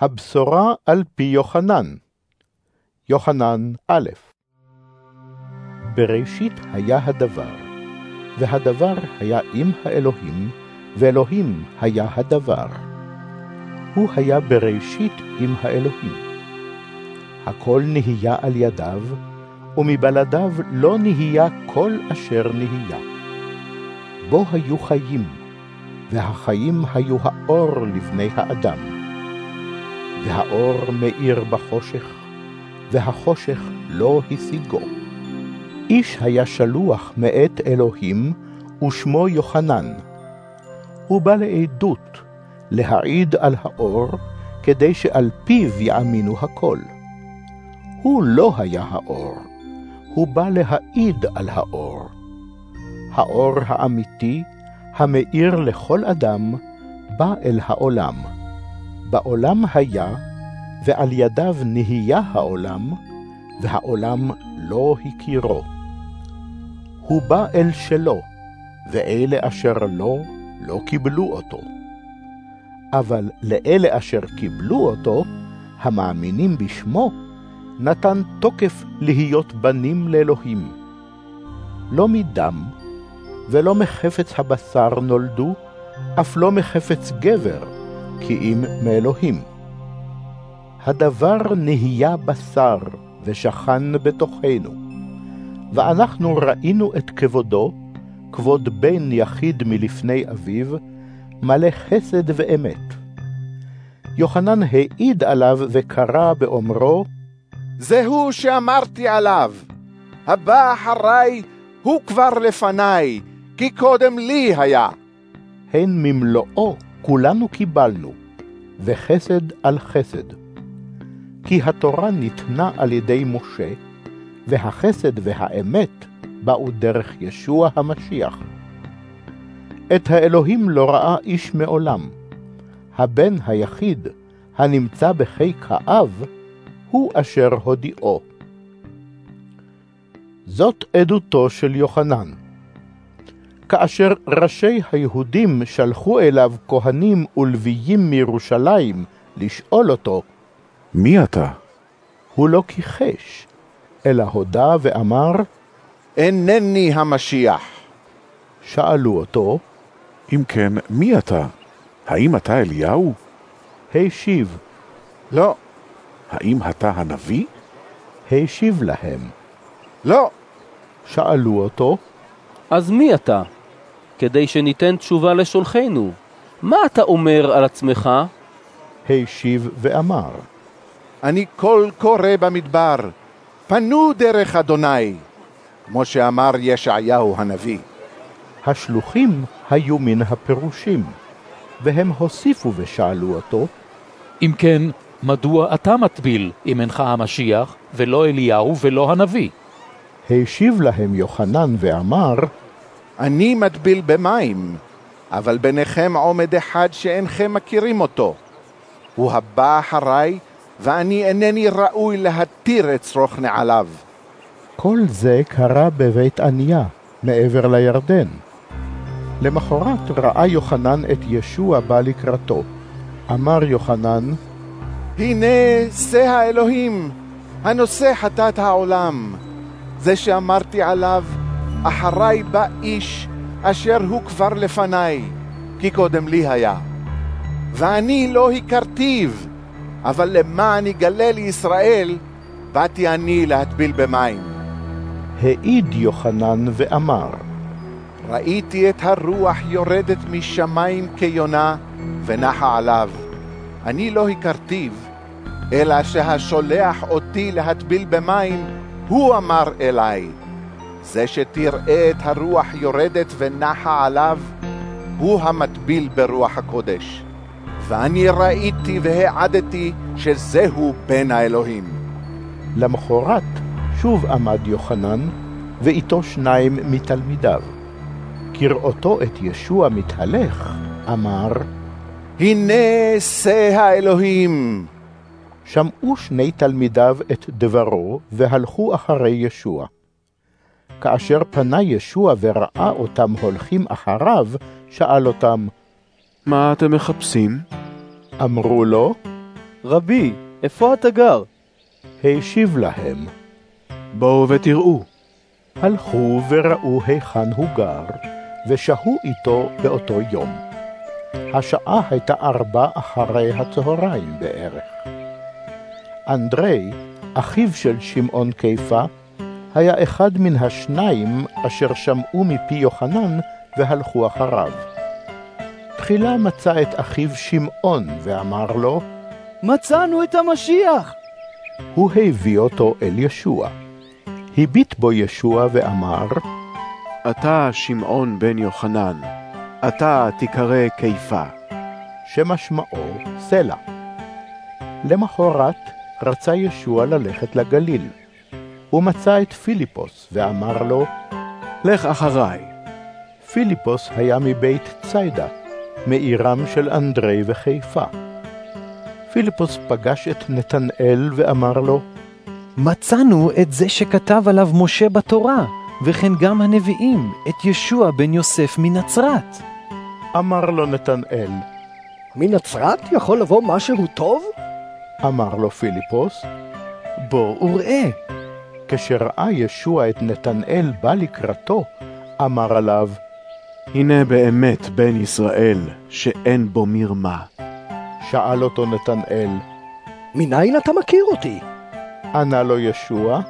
הבשורה על פי יוחנן. יוחנן א' בראשית היה הדבר, והדבר היה עם האלוהים, ואלוהים היה הדבר. הוא היה בראשית עם האלוהים. הכל נהיה על ידיו, ומבלעדיו לא נהיה כל אשר נהיה. בו היו חיים, והחיים היו האור לבני האדם. והאור מאיר בחושך, והחושך לא השיגו. איש היה שלוח מאת אלוהים, ושמו יוחנן. הוא בא לעדות, להעיד על האור, כדי שעל פיו יאמינו הכל. הוא לא היה האור, הוא בא להעיד על האור. האור האמיתי, המאיר לכל אדם, בא אל העולם. בעולם היה, ועל ידיו נהיה העולם, והעולם לא הכירו. הוא בא אל שלו, ואלה אשר לו, לא קיבלו אותו. אבל לאלה אשר קיבלו אותו, המאמינים בשמו, נתן תוקף להיות בנים לאלוהים. לא מדם, ולא מחפץ הבשר נולדו, אף לא מחפץ גבר, כי אם מאלוהים. הדבר נהיה בשר, ושכן בתוכנו. ואנחנו ראינו את כבודו, כבוד בן יחיד מלפני אביו, מלא חסד ואמת. יוחנן העיד עליו וקרא באומרו, זהו שאמרתי עליו, הבא אחרי הוא כבר לפניי, כי קודם לי היה. הן ממלואו כולנו קיבלנו, וחסד על חסד. כי התורה ניתנה על ידי משה, והחסד והאמת באו דרך ישוע המשיח. את האלוהים לא ראה איש מעולם. הבן היחיד, הנמצא בחיק האב, הוא אשר הודיעו. זאת עדותו של יוחנן. כאשר ראשי היהודים שלחו אליו כהנים ולוויים מירושלים לשאול אותו, מי אתה? הוא לא כיחש, אלא הודה ואמר, אינני המשיח. שאלו אותו, אם כן, מי אתה? האם אתה אליהו? השיב, לא, האם אתה הנביא? השיב להם. לא, שאלו אותו, אז מי אתה? כדי שניתן תשובה לשולחנו. מה אתה אומר על עצמך? השיב ואמר, אני קול קורא במדבר, פנו דרך אדוני, כמו שאמר ישעיהו הנביא. השלוחים היו מן הפירושים, והם הוסיפו ושאלו אותו, אם כן, מדוע אתה מטביל אם אינך המשיח, ולא אליהו ולא הנביא? השיב להם יוחנן ואמר, אני מטביל במים, אבל ביניכם עומד אחד שאינכם מכירים אותו. הוא הבא אחריי, ואני אינני ראוי להתיר את שרוך נעליו. כל זה קרה בבית עניה, מעבר לירדן. למחרת ראה יוחנן את ישוע בא לקראתו. אמר יוחנן, הנה שא האלוהים, הנושא חטאת העולם. זה שאמרתי עליו, אחריי בא איש אשר הוא כבר לפניי, כי קודם לי היה. ואני לא הכרתיו, אבל למען יגלה לישראל, באתי אני להטביל במים. העיד יוחנן ואמר, ראיתי את הרוח יורדת משמיים כיונה ונחה עליו. אני לא הכרתיו, אלא שהשולח אותי להטביל במים, הוא אמר אליי. זה שתראה את הרוח יורדת ונחה עליו, הוא המטביל ברוח הקודש. ואני ראיתי והעדתי שזהו בן האלוהים. למחרת שוב עמד יוחנן, ואיתו שניים מתלמידיו. כראותו את ישוע מתהלך, אמר, הנה שא האלוהים. שמעו שני תלמידיו את דברו, והלכו אחרי ישוע. כאשר פנה ישוע וראה אותם הולכים אחריו, שאל אותם, מה אתם מחפשים? אמרו לו, רבי, איפה אתה גר? השיב להם, בואו ותראו. הלכו וראו היכן הוא גר, ושהו איתו באותו יום. השעה הייתה ארבע אחרי הצהריים בערך. אנדרי, אחיו של שמעון קיפה, היה אחד מן השניים אשר שמעו מפי יוחנן והלכו אחריו. תחילה מצא את אחיו שמעון ואמר לו, מצאנו את המשיח! הוא הביא אותו אל ישוע. הביט בו ישוע ואמר, אתה שמעון בן יוחנן, אתה תיקרא קיפה. שמשמעו סלע. למחרת רצה ישוע ללכת לגליל. הוא מצא את פיליפוס ואמר לו, לך אחריי. פיליפוס היה מבית ציידה, מעירם של אנדרי וחיפה. פיליפוס פגש את נתנאל ואמר לו, מצאנו את זה שכתב עליו משה בתורה, וכן גם הנביאים, את ישוע בן יוסף מנצרת. אמר לו נתנאל, מנצרת יכול לבוא משהו טוב? אמר לו פיליפוס, בוא וראה. כשראה ישוע את נתנאל בא לקראתו, אמר עליו, הנה באמת בן ישראל, שאין בו מרמה. שאל אותו נתנאל, מניין אתה מכיר אותי? ענה לו ישוע,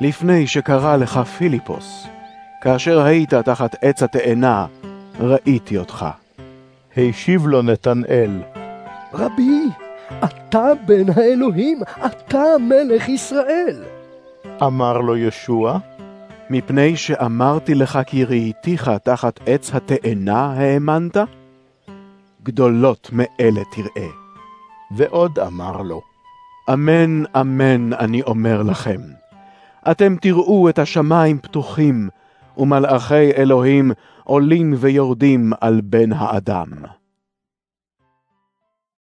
לפני שקרא לך פיליפוס, כאשר היית תחת עץ התאנה, ראיתי אותך. השיב לו נתנאל, רבי, אתה בן האלוהים, אתה מלך ישראל. אמר לו ישוע, מפני שאמרתי לך כי ראיתיך תחת עץ התאנה האמנת? גדולות מאלה תראה. ועוד אמר לו, אמן, אמן, אני אומר לכם. אתם תראו את השמיים פתוחים, ומלאכי אלוהים עולים ויורדים על בן האדם.